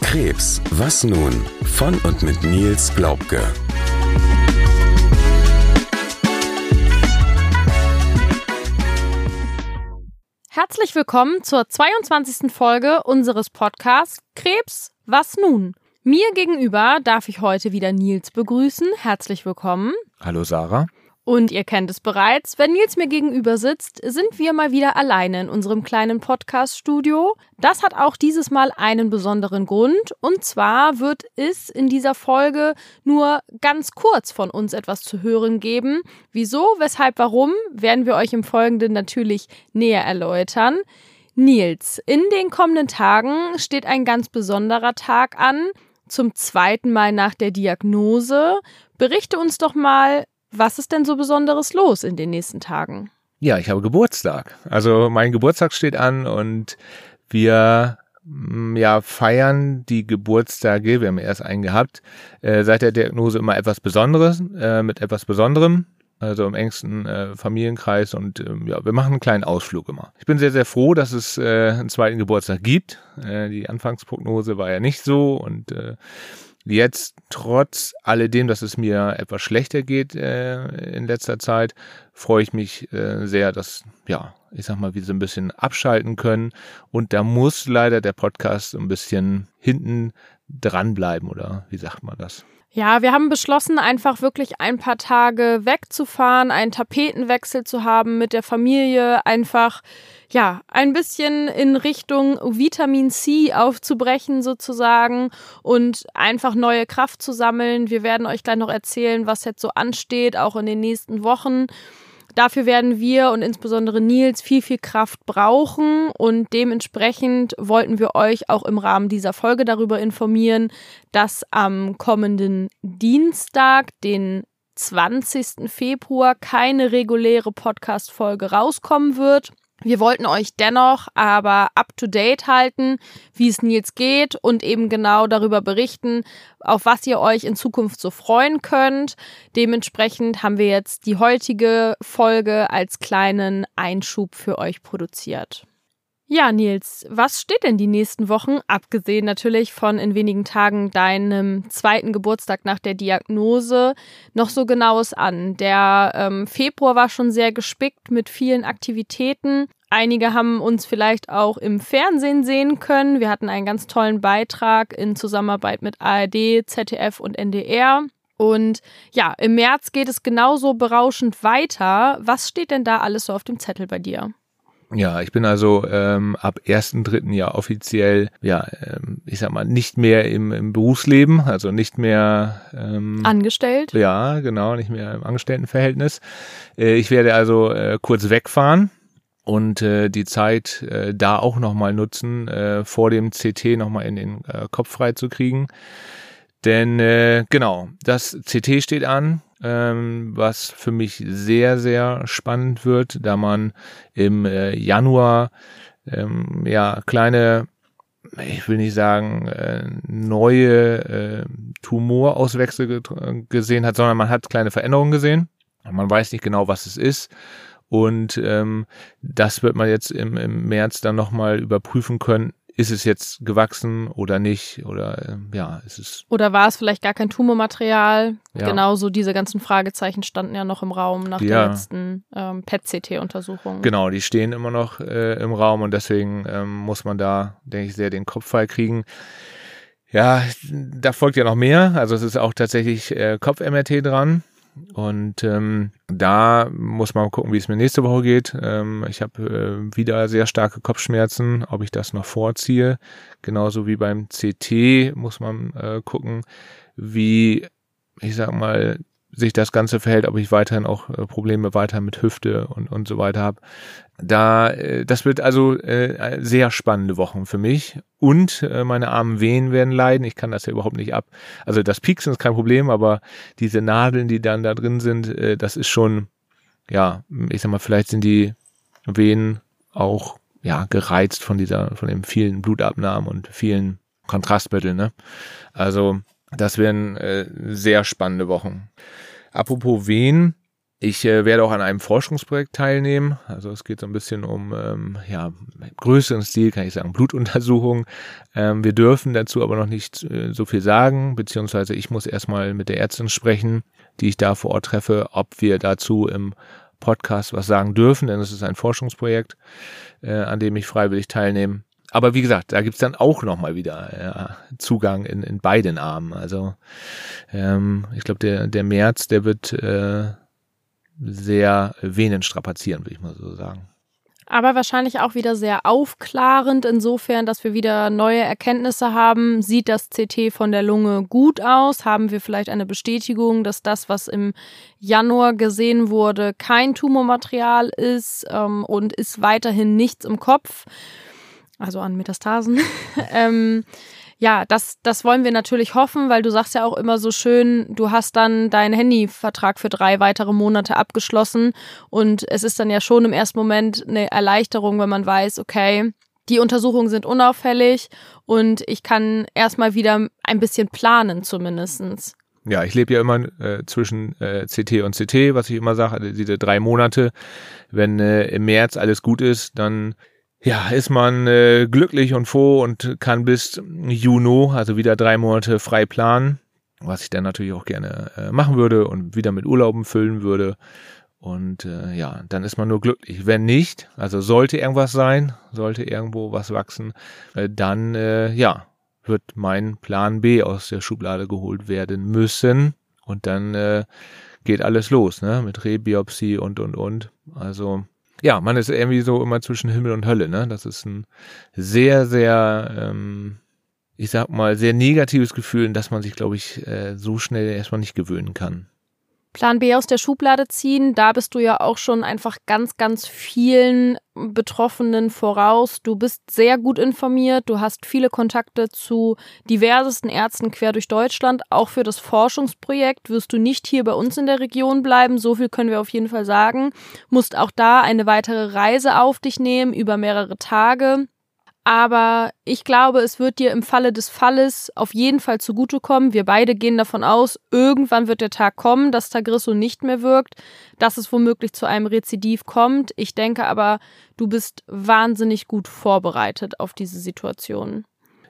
Krebs, was nun? Von und mit Nils Glaubke. Herzlich willkommen zur 22. Folge unseres Podcasts Krebs, was nun? Mir gegenüber darf ich heute wieder Nils begrüßen. Herzlich willkommen. Hallo Sarah. Und ihr kennt es bereits, wenn Nils mir gegenüber sitzt, sind wir mal wieder alleine in unserem kleinen Podcast-Studio. Das hat auch dieses Mal einen besonderen Grund. Und zwar wird es in dieser Folge nur ganz kurz von uns etwas zu hören geben. Wieso, weshalb, warum, werden wir euch im Folgenden natürlich näher erläutern. Nils, in den kommenden Tagen steht ein ganz besonderer Tag an. Zum zweiten Mal nach der Diagnose. Berichte uns doch mal, was ist denn so Besonderes los in den nächsten Tagen? Ja, ich habe Geburtstag. Also mein Geburtstag steht an und wir mm, ja, feiern die Geburtstage, wir haben erst einen gehabt, äh, seit der Diagnose immer etwas Besonderes, äh, mit etwas Besonderem, also im engsten äh, Familienkreis und ähm, ja, wir machen einen kleinen Ausflug immer. Ich bin sehr, sehr froh, dass es äh, einen zweiten Geburtstag gibt. Äh, die Anfangsprognose war ja nicht so und äh, Jetzt, trotz alledem, dass es mir etwas schlechter geht äh, in letzter Zeit, freue ich mich äh, sehr, dass, ja, ich sag mal, wir so ein bisschen abschalten können. Und da muss leider der Podcast ein bisschen hinten dranbleiben, oder wie sagt man das? Ja, wir haben beschlossen, einfach wirklich ein paar Tage wegzufahren, einen Tapetenwechsel zu haben mit der Familie, einfach ja, ein bisschen in Richtung Vitamin C aufzubrechen sozusagen und einfach neue Kraft zu sammeln. Wir werden euch gleich noch erzählen, was jetzt so ansteht, auch in den nächsten Wochen. Dafür werden wir und insbesondere Nils viel, viel Kraft brauchen und dementsprechend wollten wir euch auch im Rahmen dieser Folge darüber informieren, dass am kommenden Dienstag, den 20. Februar, keine reguläre Podcast-Folge rauskommen wird. Wir wollten euch dennoch aber up to date halten, wie es Nils geht und eben genau darüber berichten, auf was ihr euch in Zukunft so freuen könnt. Dementsprechend haben wir jetzt die heutige Folge als kleinen Einschub für euch produziert. Ja, Nils, was steht denn die nächsten Wochen, abgesehen natürlich von in wenigen Tagen deinem zweiten Geburtstag nach der Diagnose, noch so genaues an? Der ähm, Februar war schon sehr gespickt mit vielen Aktivitäten. Einige haben uns vielleicht auch im Fernsehen sehen können. Wir hatten einen ganz tollen Beitrag in Zusammenarbeit mit ARD, ZDF und NDR. Und ja, im März geht es genauso berauschend weiter. Was steht denn da alles so auf dem Zettel bei dir? Ja, ich bin also ähm, ab 1.3. ja offiziell, ja, ähm, ich sag mal, nicht mehr im, im Berufsleben, also nicht mehr ähm, angestellt. Ja, genau, nicht mehr im Angestelltenverhältnis. Äh, ich werde also äh, kurz wegfahren und äh, die Zeit äh, da auch nochmal nutzen, äh, vor dem CT nochmal in den äh, Kopf frei zu kriegen. Denn äh, genau, das CT steht an, ähm, was für mich sehr, sehr spannend wird, da man im äh, Januar ähm, ja kleine, ich will nicht sagen, äh, neue äh, Tumorauswechsel ge gesehen hat, sondern man hat kleine Veränderungen gesehen. Man weiß nicht genau, was es ist. Und ähm, das wird man jetzt im, im März dann nochmal überprüfen können, ist es jetzt gewachsen oder nicht oder äh, ja, ist es oder war es vielleicht gar kein Tumormaterial? Ja. Genauso diese ganzen Fragezeichen standen ja noch im Raum nach ja. der letzten ähm, PET-CT-Untersuchung. Genau, die stehen immer noch äh, im Raum und deswegen ähm, muss man da, denke ich, sehr den Kopf frei kriegen. Ja, da folgt ja noch mehr. Also es ist auch tatsächlich äh, Kopf-MRT dran. Und ähm, da muss man gucken, wie es mir nächste Woche geht. Ähm, ich habe äh, wieder sehr starke Kopfschmerzen, ob ich das noch vorziehe. Genauso wie beim CT muss man äh, gucken, wie, ich sag mal, sich das Ganze verhält, ob ich weiterhin auch äh, Probleme weiter mit Hüfte und, und so weiter habe. Da, äh, das wird also äh, sehr spannende Wochen für mich. Und äh, meine armen Wehen werden leiden. Ich kann das ja überhaupt nicht ab. Also das Pieksen ist kein Problem, aber diese Nadeln, die dann da drin sind, äh, das ist schon, ja, ich sag mal, vielleicht sind die Venen auch ja gereizt von dieser, von den vielen Blutabnahmen und vielen Kontrastmitteln. Ne? Also das werden äh, sehr spannende Wochen. Apropos Wehen, Ich äh, werde auch an einem Forschungsprojekt teilnehmen. Also es geht so ein bisschen um ähm, ja größeren Stil, kann ich sagen, Blutuntersuchung. Ähm, wir dürfen dazu aber noch nicht äh, so viel sagen, beziehungsweise ich muss erstmal mit der Ärztin sprechen, die ich da vor Ort treffe, ob wir dazu im Podcast was sagen dürfen, denn es ist ein Forschungsprojekt, äh, an dem ich freiwillig teilnehme. Aber wie gesagt, da gibt's dann auch nochmal wieder ja, Zugang in, in beiden Armen. Also ähm, ich glaube, der, der März, der wird äh, sehr Venen strapazieren, würde ich mal so sagen. Aber wahrscheinlich auch wieder sehr aufklarend, insofern, dass wir wieder neue Erkenntnisse haben. Sieht das CT von der Lunge gut aus? Haben wir vielleicht eine Bestätigung, dass das, was im Januar gesehen wurde, kein Tumormaterial ist ähm, und ist weiterhin nichts im Kopf? Also an Metastasen. ähm, ja, das, das wollen wir natürlich hoffen, weil du sagst ja auch immer so schön, du hast dann deinen Handyvertrag für drei weitere Monate abgeschlossen und es ist dann ja schon im ersten Moment eine Erleichterung, wenn man weiß, okay, die Untersuchungen sind unauffällig und ich kann erstmal wieder ein bisschen planen zumindestens. Ja, ich lebe ja immer äh, zwischen äh, CT und CT, was ich immer sage, also diese drei Monate. Wenn äh, im März alles gut ist, dann ja, ist man äh, glücklich und froh und kann bis Juni, also wieder drei Monate frei planen, was ich dann natürlich auch gerne äh, machen würde und wieder mit Urlauben füllen würde. Und äh, ja, dann ist man nur glücklich. Wenn nicht, also sollte irgendwas sein, sollte irgendwo was wachsen, äh, dann äh, ja, wird mein Plan B aus der Schublade geholt werden müssen. Und dann äh, geht alles los, ne? Mit Rebiopsie und und und. Also ja, man ist irgendwie so immer zwischen Himmel und Hölle, ne? Das ist ein sehr, sehr, ähm, ich sag mal, sehr negatives Gefühl, in das man sich, glaube ich, äh, so schnell erstmal nicht gewöhnen kann. Plan B aus der Schublade ziehen. Da bist du ja auch schon einfach ganz, ganz vielen Betroffenen voraus. Du bist sehr gut informiert. Du hast viele Kontakte zu diversesten Ärzten quer durch Deutschland. Auch für das Forschungsprojekt wirst du nicht hier bei uns in der Region bleiben. So viel können wir auf jeden Fall sagen. Musst auch da eine weitere Reise auf dich nehmen über mehrere Tage. Aber ich glaube, es wird dir im Falle des Falles auf jeden Fall zugutekommen. Wir beide gehen davon aus, irgendwann wird der Tag kommen, dass Tagrisso nicht mehr wirkt, dass es womöglich zu einem Rezidiv kommt. Ich denke aber, du bist wahnsinnig gut vorbereitet auf diese Situation.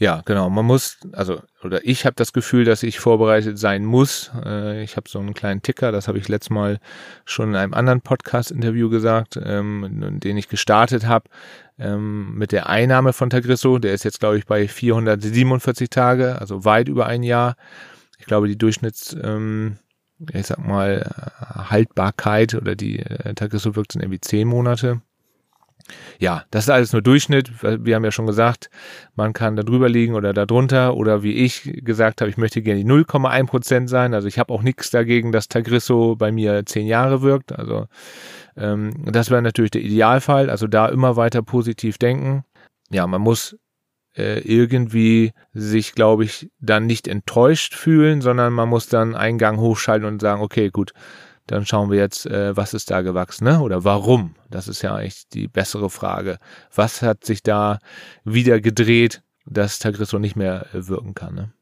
Ja, genau. Man muss, also, oder ich habe das Gefühl, dass ich vorbereitet sein muss. Äh, ich habe so einen kleinen Ticker, das habe ich letztes Mal schon in einem anderen Podcast-Interview gesagt, ähm, den ich gestartet habe, ähm, mit der Einnahme von Tagrisso. Der ist jetzt, glaube ich, bei 447 Tage, also weit über ein Jahr. Ich glaube, die Durchschnitts, ähm, ich sag mal, Haltbarkeit oder die äh, Tagrisso wirkt sind irgendwie zehn Monate ja, das ist alles nur Durchschnitt. Wir haben ja schon gesagt, man kann da drüber liegen oder da drunter oder wie ich gesagt habe, ich möchte gerne die 0,1 Prozent sein. Also ich habe auch nichts dagegen, dass Tagrisso bei mir zehn Jahre wirkt. Also ähm, das wäre natürlich der Idealfall. Also da immer weiter positiv denken. Ja, man muss äh, irgendwie sich, glaube ich, dann nicht enttäuscht fühlen, sondern man muss dann einen Gang hochschalten und sagen, okay, gut, dann schauen wir jetzt, äh, was ist da gewachsen, ne? Oder warum? Das ist ja eigentlich die bessere Frage. Was hat sich da wieder gedreht, dass Tagrisso nicht mehr äh, wirken kann, ne?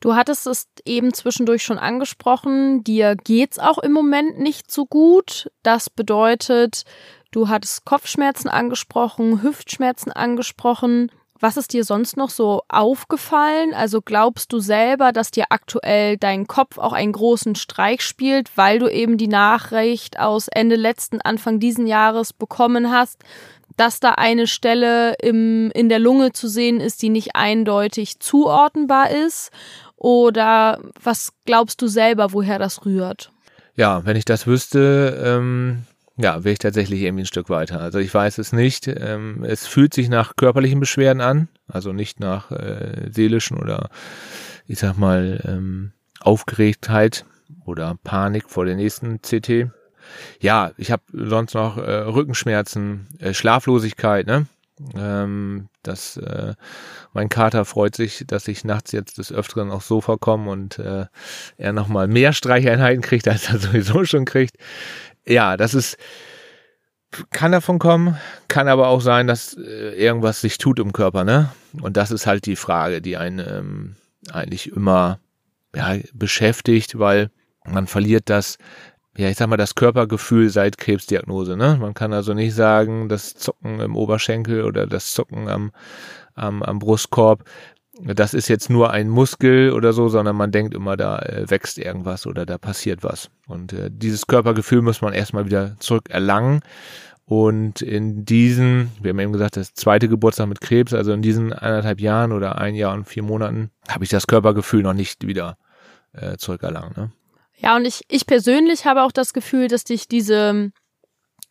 Du hattest es eben zwischendurch schon angesprochen, dir geht's auch im Moment nicht so gut. Das bedeutet, du hattest Kopfschmerzen angesprochen, Hüftschmerzen angesprochen. Was ist dir sonst noch so aufgefallen? Also glaubst du selber, dass dir aktuell dein Kopf auch einen großen Streich spielt, weil du eben die Nachricht aus Ende letzten, Anfang diesen Jahres bekommen hast, dass da eine Stelle im, in der Lunge zu sehen ist, die nicht eindeutig zuordnenbar ist? Oder was glaubst du selber, woher das rührt? Ja, wenn ich das wüsste, ähm, ja, wäre ich tatsächlich irgendwie ein Stück weiter. Also ich weiß es nicht. Ähm, es fühlt sich nach körperlichen Beschwerden an, also nicht nach äh, seelischen oder ich sag mal ähm, Aufgeregtheit oder Panik vor der nächsten CT. Ja, ich habe sonst noch äh, Rückenschmerzen, äh, Schlaflosigkeit, ne? Ähm, dass äh, mein Kater freut sich, dass ich nachts jetzt des Öfteren aufs Sofa komme und äh, er nochmal mehr Streicheinheiten kriegt, als er sowieso schon kriegt ja, das ist, kann davon kommen, kann aber auch sein, dass äh, irgendwas sich tut im Körper, ne? Und das ist halt die Frage, die einen ähm, eigentlich immer ja, beschäftigt, weil man verliert das ja, ich sag mal, das Körpergefühl seit Krebsdiagnose. Ne? Man kann also nicht sagen, das Zucken im Oberschenkel oder das Zucken am, am, am Brustkorb, das ist jetzt nur ein Muskel oder so, sondern man denkt immer, da äh, wächst irgendwas oder da passiert was. Und äh, dieses Körpergefühl muss man erstmal wieder zurückerlangen. Und in diesen, wir haben eben gesagt, das zweite Geburtstag mit Krebs, also in diesen eineinhalb Jahren oder ein Jahr und vier Monaten, habe ich das Körpergefühl noch nicht wieder äh, zurückerlangt. Ne? Ja, und ich, ich persönlich habe auch das Gefühl, dass dich diese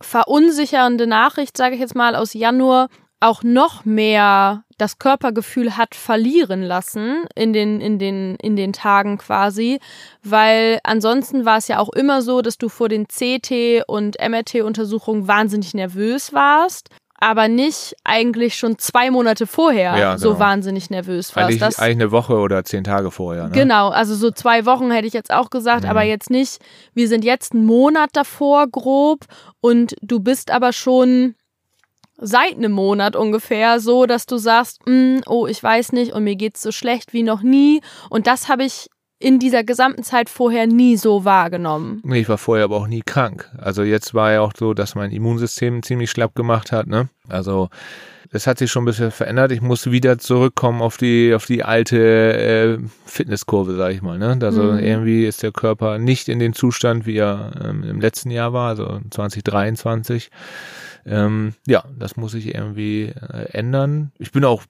verunsichernde Nachricht, sage ich jetzt mal, aus Januar auch noch mehr das Körpergefühl hat verlieren lassen in den, in den, in den Tagen quasi, weil ansonsten war es ja auch immer so, dass du vor den CT und MRT-Untersuchungen wahnsinnig nervös warst aber nicht eigentlich schon zwei Monate vorher ja, genau. so wahnsinnig nervös warst. Eigentlich, das, eigentlich eine Woche oder zehn Tage vorher. Ne? Genau, also so zwei Wochen hätte ich jetzt auch gesagt, mhm. aber jetzt nicht, wir sind jetzt einen Monat davor grob und du bist aber schon seit einem Monat ungefähr so, dass du sagst, mm, oh, ich weiß nicht und mir geht's so schlecht wie noch nie und das habe ich in dieser gesamten Zeit vorher nie so wahrgenommen. Nee, ich war vorher aber auch nie krank. Also jetzt war ja auch so, dass mein Immunsystem ziemlich schlapp gemacht hat, ne? Also das hat sich schon ein bisschen verändert. Ich muss wieder zurückkommen auf die auf die alte äh, Fitnesskurve, sag ich mal. Ne? Also mhm. irgendwie ist der Körper nicht in den Zustand, wie er ähm, im letzten Jahr war, also 2023. Ähm, ja, das muss sich irgendwie äh, ändern. Ich bin auch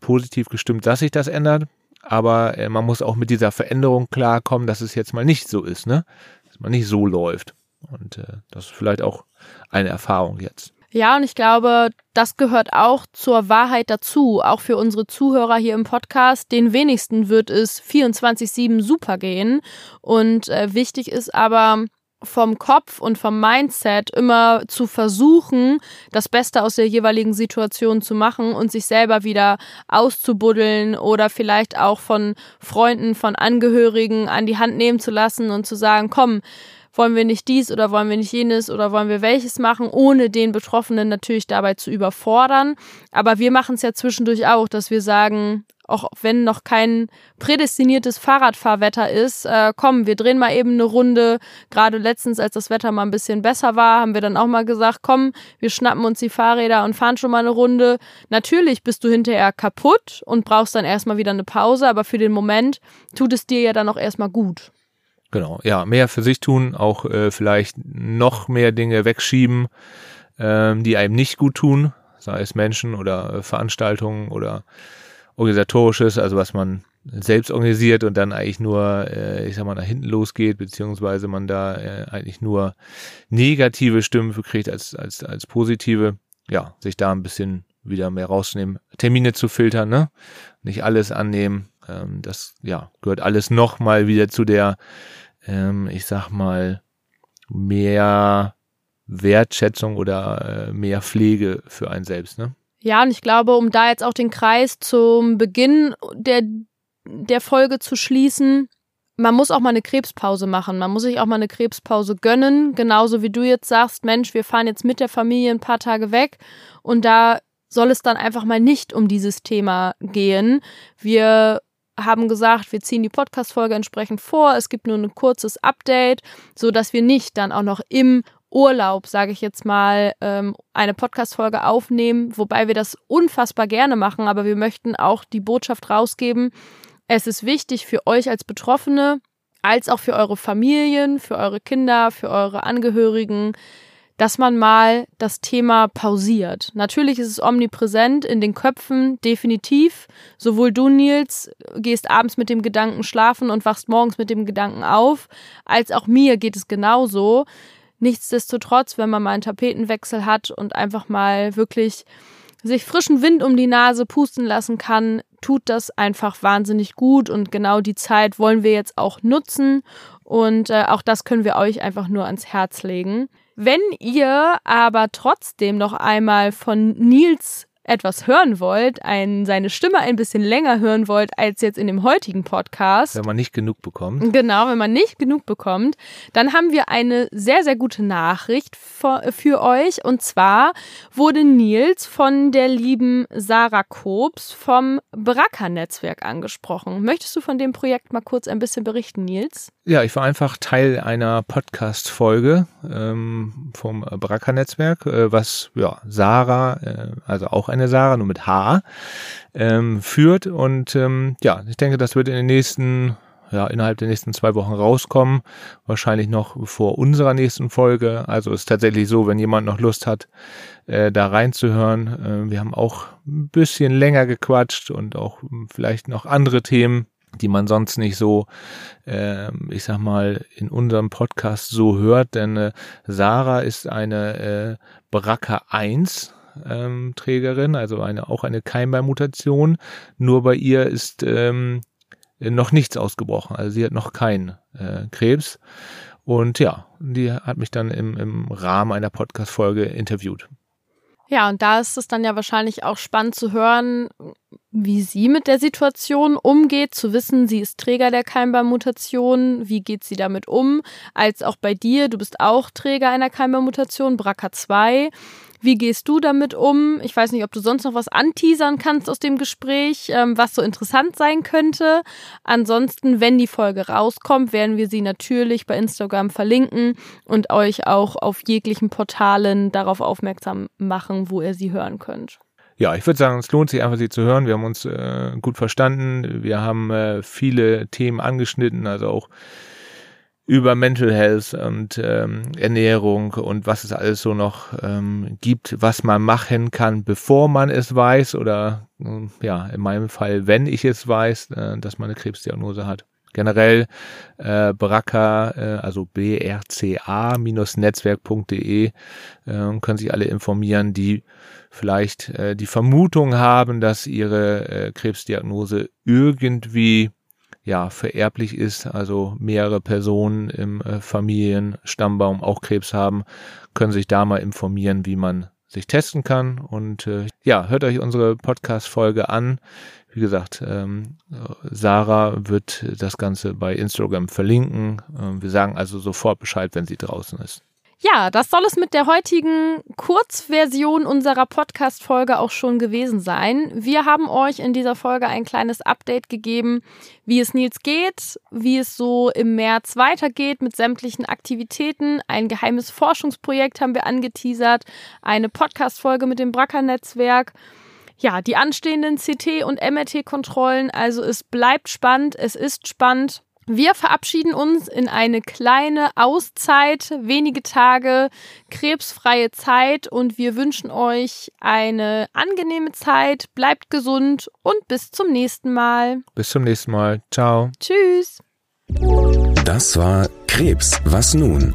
positiv gestimmt, dass sich das ändert aber äh, man muss auch mit dieser Veränderung klarkommen, dass es jetzt mal nicht so ist, ne? Dass man nicht so läuft. Und äh, das ist vielleicht auch eine Erfahrung jetzt. Ja, und ich glaube, das gehört auch zur Wahrheit dazu, auch für unsere Zuhörer hier im Podcast. Den wenigsten wird es 24-7 super gehen. Und äh, wichtig ist aber, vom Kopf und vom Mindset immer zu versuchen, das Beste aus der jeweiligen Situation zu machen und sich selber wieder auszubuddeln oder vielleicht auch von Freunden, von Angehörigen an die Hand nehmen zu lassen und zu sagen, komm, wollen wir nicht dies oder wollen wir nicht jenes oder wollen wir welches machen, ohne den Betroffenen natürlich dabei zu überfordern. Aber wir machen es ja zwischendurch auch, dass wir sagen, auch wenn noch kein prädestiniertes Fahrradfahrwetter ist, äh, komm, wir drehen mal eben eine Runde. Gerade letztens, als das Wetter mal ein bisschen besser war, haben wir dann auch mal gesagt, komm, wir schnappen uns die Fahrräder und fahren schon mal eine Runde. Natürlich bist du hinterher kaputt und brauchst dann erstmal wieder eine Pause, aber für den Moment tut es dir ja dann auch erstmal gut. Genau, ja, mehr für sich tun, auch äh, vielleicht noch mehr Dinge wegschieben, ähm, die einem nicht gut tun, sei es Menschen oder äh, Veranstaltungen oder organisatorisches, also was man selbst organisiert und dann eigentlich nur, äh, ich sag mal, nach hinten losgeht, beziehungsweise man da äh, eigentlich nur negative Stimmen kriegt als, als, als positive, ja, sich da ein bisschen wieder mehr rausnehmen, Termine zu filtern, ne? Nicht alles annehmen. Ähm, das, ja, gehört alles nochmal wieder zu der, ähm, ich sag mal, mehr Wertschätzung oder äh, mehr Pflege für einen selbst, ne? Ja, und ich glaube, um da jetzt auch den Kreis zum Beginn der, der Folge zu schließen, man muss auch mal eine Krebspause machen. Man muss sich auch mal eine Krebspause gönnen. Genauso wie du jetzt sagst, Mensch, wir fahren jetzt mit der Familie ein paar Tage weg und da soll es dann einfach mal nicht um dieses Thema gehen. Wir haben gesagt, wir ziehen die Podcast-Folge entsprechend vor. Es gibt nur ein kurzes Update, so dass wir nicht dann auch noch im Urlaub, sage ich jetzt mal, ähm, eine Podcast-Folge aufnehmen, wobei wir das unfassbar gerne machen, aber wir möchten auch die Botschaft rausgeben. Es ist wichtig für euch als Betroffene, als auch für eure Familien, für eure Kinder, für eure Angehörigen, dass man mal das Thema pausiert. Natürlich ist es omnipräsent in den Köpfen, definitiv. Sowohl du, Nils, gehst abends mit dem Gedanken schlafen und wachst morgens mit dem Gedanken auf, als auch mir geht es genauso. Nichtsdestotrotz, wenn man mal einen Tapetenwechsel hat und einfach mal wirklich sich frischen Wind um die Nase pusten lassen kann, tut das einfach wahnsinnig gut und genau die Zeit wollen wir jetzt auch nutzen und äh, auch das können wir euch einfach nur ans Herz legen. Wenn ihr aber trotzdem noch einmal von Nils etwas hören wollt, ein, seine Stimme ein bisschen länger hören wollt als jetzt in dem heutigen Podcast. Wenn man nicht genug bekommt. Genau, wenn man nicht genug bekommt, dann haben wir eine sehr, sehr gute Nachricht für, für euch. Und zwar wurde Nils von der lieben Sarah Kobs vom Bracker-Netzwerk angesprochen. Möchtest du von dem Projekt mal kurz ein bisschen berichten, Nils? Ja, ich war einfach Teil einer Podcast-Folge ähm, vom Bracker-Netzwerk, äh, was ja Sarah, äh, also auch eine Sarah, nur mit H, ähm, führt. Und ähm, ja, ich denke, das wird in den nächsten ja, innerhalb der nächsten zwei Wochen rauskommen. Wahrscheinlich noch vor unserer nächsten Folge. Also ist tatsächlich so, wenn jemand noch Lust hat, äh, da reinzuhören. Äh, wir haben auch ein bisschen länger gequatscht und auch vielleicht noch andere Themen die man sonst nicht so, äh, ich sag mal, in unserem Podcast so hört, denn äh, Sarah ist eine äh, BRCA 1 ähm, Trägerin, also eine auch eine Keimbeilmutation. Nur bei ihr ist ähm, noch nichts ausgebrochen, also sie hat noch keinen äh, Krebs. Und ja, die hat mich dann im, im Rahmen einer Podcast-Folge interviewt. Ja, und da ist es dann ja wahrscheinlich auch spannend zu hören, wie sie mit der Situation umgeht, zu wissen, sie ist Träger der Keimbarmutation, wie geht sie damit um, als auch bei dir, du bist auch Träger einer Keimbarmutation, BRCA2 wie gehst du damit um? Ich weiß nicht, ob du sonst noch was anteasern kannst aus dem Gespräch, ähm, was so interessant sein könnte. Ansonsten, wenn die Folge rauskommt, werden wir sie natürlich bei Instagram verlinken und euch auch auf jeglichen Portalen darauf aufmerksam machen, wo ihr sie hören könnt. Ja, ich würde sagen, es lohnt sich einfach, sie zu hören. Wir haben uns äh, gut verstanden. Wir haben äh, viele Themen angeschnitten, also auch über Mental Health und ähm, Ernährung und was es alles so noch ähm, gibt, was man machen kann, bevor man es weiß oder äh, ja, in meinem Fall, wenn ich es weiß, äh, dass man eine Krebsdiagnose hat. Generell äh, BRCA, äh, also brca-netzwerk.de äh, können sich alle informieren, die vielleicht äh, die Vermutung haben, dass ihre äh, Krebsdiagnose irgendwie ja, vererblich ist, also mehrere Personen im äh, Familienstammbaum auch Krebs haben, können sich da mal informieren, wie man sich testen kann. Und äh, ja, hört euch unsere Podcast-Folge an. Wie gesagt, ähm, Sarah wird das Ganze bei Instagram verlinken. Ähm, wir sagen also sofort Bescheid, wenn sie draußen ist. Ja, das soll es mit der heutigen Kurzversion unserer Podcast-Folge auch schon gewesen sein. Wir haben euch in dieser Folge ein kleines Update gegeben, wie es Nils geht, wie es so im März weitergeht mit sämtlichen Aktivitäten. Ein geheimes Forschungsprojekt haben wir angeteasert, eine Podcast-Folge mit dem Bracker-Netzwerk. Ja, die anstehenden CT- und MRT-Kontrollen. Also es bleibt spannend, es ist spannend. Wir verabschieden uns in eine kleine Auszeit, wenige Tage krebsfreie Zeit und wir wünschen euch eine angenehme Zeit. Bleibt gesund und bis zum nächsten Mal. Bis zum nächsten Mal. Ciao. Tschüss. Das war Krebs. Was nun?